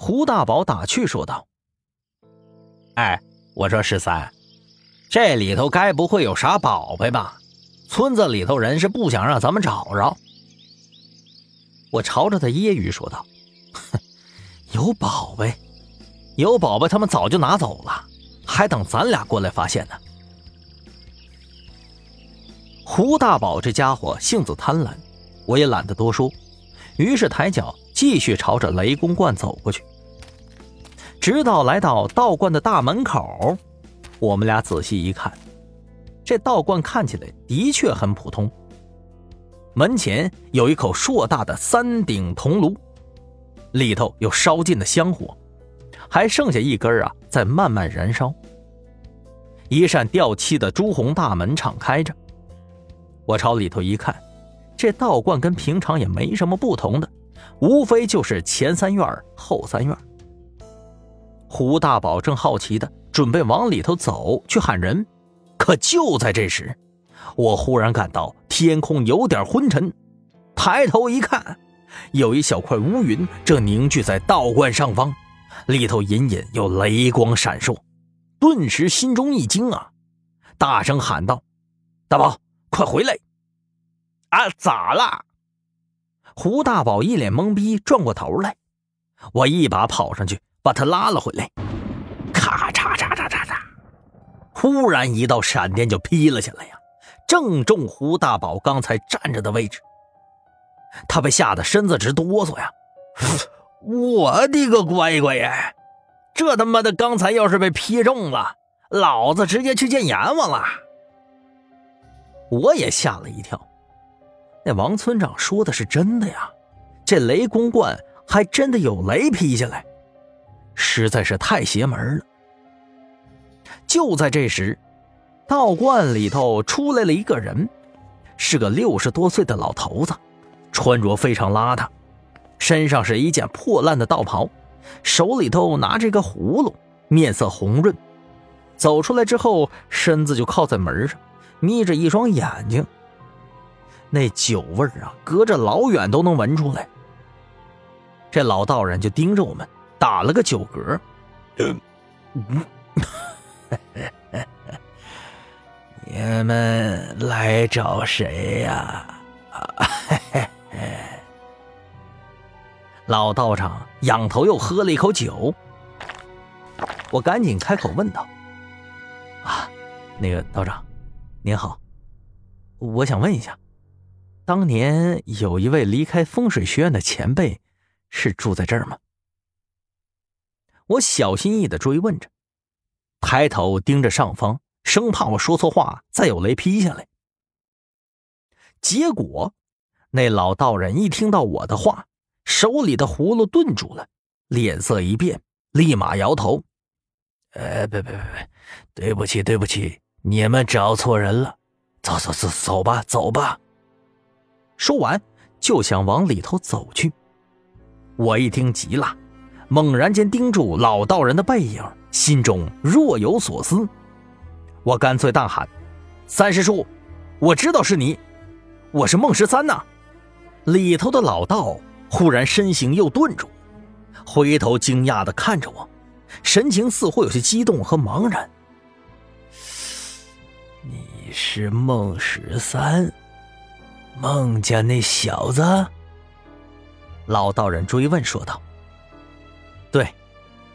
胡大宝打趣说道：“哎，我说十三，这里头该不会有啥宝贝吧？村子里头人是不想让咱们找着。”我朝着他揶揄说道：“哼，有宝贝，有宝贝，他们早就拿走了，还等咱俩过来发现呢。”胡大宝这家伙性子贪婪，我也懒得多说，于是抬脚继续朝着雷公观走过去。直到来到道观的大门口，我们俩仔细一看，这道观看起来的确很普通。门前有一口硕大的三顶铜炉，里头有烧尽的香火，还剩下一根啊在慢慢燃烧。一扇掉漆的朱红大门敞开着。我朝里头一看，这道观跟平常也没什么不同的，无非就是前三院后三院。胡大宝正好奇的准备往里头走去喊人，可就在这时，我忽然感到天空有点昏沉，抬头一看，有一小块乌云正凝聚在道观上方，里头隐隐有雷光闪烁，顿时心中一惊啊，大声喊道：“大宝！”快回来！啊，咋了？胡大宝一脸懵逼，转过头来，我一把跑上去把他拉了回来。咔嚓嚓嚓嚓嚓！忽然一道闪电就劈了下来呀，正中胡大宝刚才站着的位置。他被吓得身子直哆嗦呀！我的个乖乖呀！这他妈的刚才要是被劈中了，老子直接去见阎王了！我也吓了一跳，那王村长说的是真的呀，这雷公观还真的有雷劈下来，实在是太邪门了。就在这时，道观里头出来了一个人，是个六十多岁的老头子，穿着非常邋遢，身上是一件破烂的道袍，手里头拿着个葫芦，面色红润，走出来之后，身子就靠在门上。眯着一双眼睛，那酒味儿啊，隔着老远都能闻出来。这老道人就盯着我们，打了个酒嗝。你们来找谁呀？老道长仰头又喝了一口酒。我赶紧开口问道：“啊，那个道长。”您好，我想问一下，当年有一位离开风水学院的前辈，是住在这儿吗？我小心翼翼的追问着，抬头盯着上方，生怕我说错话，再有雷劈下来。结果，那老道人一听到我的话，手里的葫芦顿住了，脸色一变，立马摇头：“呃，别别别别，对不起对不起。”你们找错人了，走走走走吧，走吧。说完就想往里头走去。我一听急了，猛然间盯住老道人的背影，心中若有所思。我干脆大喊：“三师叔，我知道是你，我是孟十三呐！”里头的老道忽然身形又顿住，回头惊讶的看着我，神情似乎有些激动和茫然。你是孟十三，孟家那小子？老道人追问说道：“对，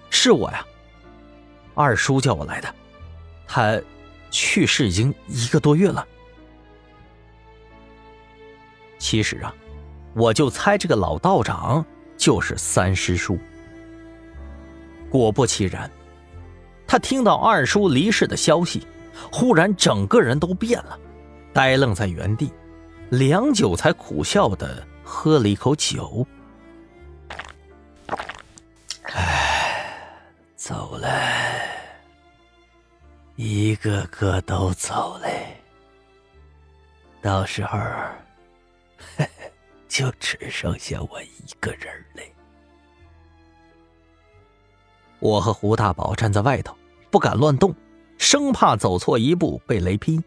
是我呀。二叔叫我来的，他去世已经一个多月了。其实啊，我就猜这个老道长就是三师叔。果不其然，他听到二叔离世的消息。”忽然，整个人都变了，呆愣在原地，良久才苦笑的喝了一口酒。唉，走了，一个个都走了，到时候，就只剩下我一个人了。我和胡大宝站在外头，不敢乱动。生怕走错一步被雷劈。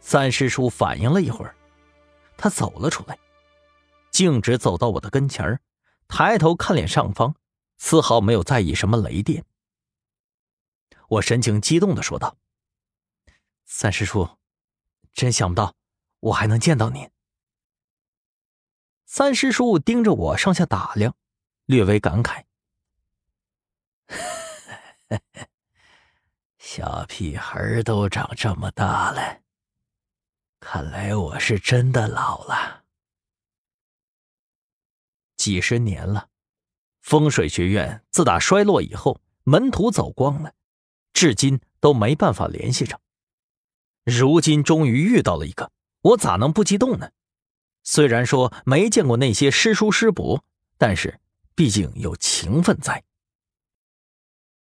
三师叔反应了一会儿，他走了出来，径直走到我的跟前抬头看脸上方，丝毫没有在意什么雷电。我神情激动的说道：“三师叔，真想不到我还能见到您。”三师叔盯着我上下打量，略微感慨：“小屁孩都长这么大了，看来我是真的老了。几十年了，风水学院自打衰落以后，门徒走光了。”至今都没办法联系上，如今终于遇到了一个，我咋能不激动呢？虽然说没见过那些师叔师伯，但是毕竟有情分在。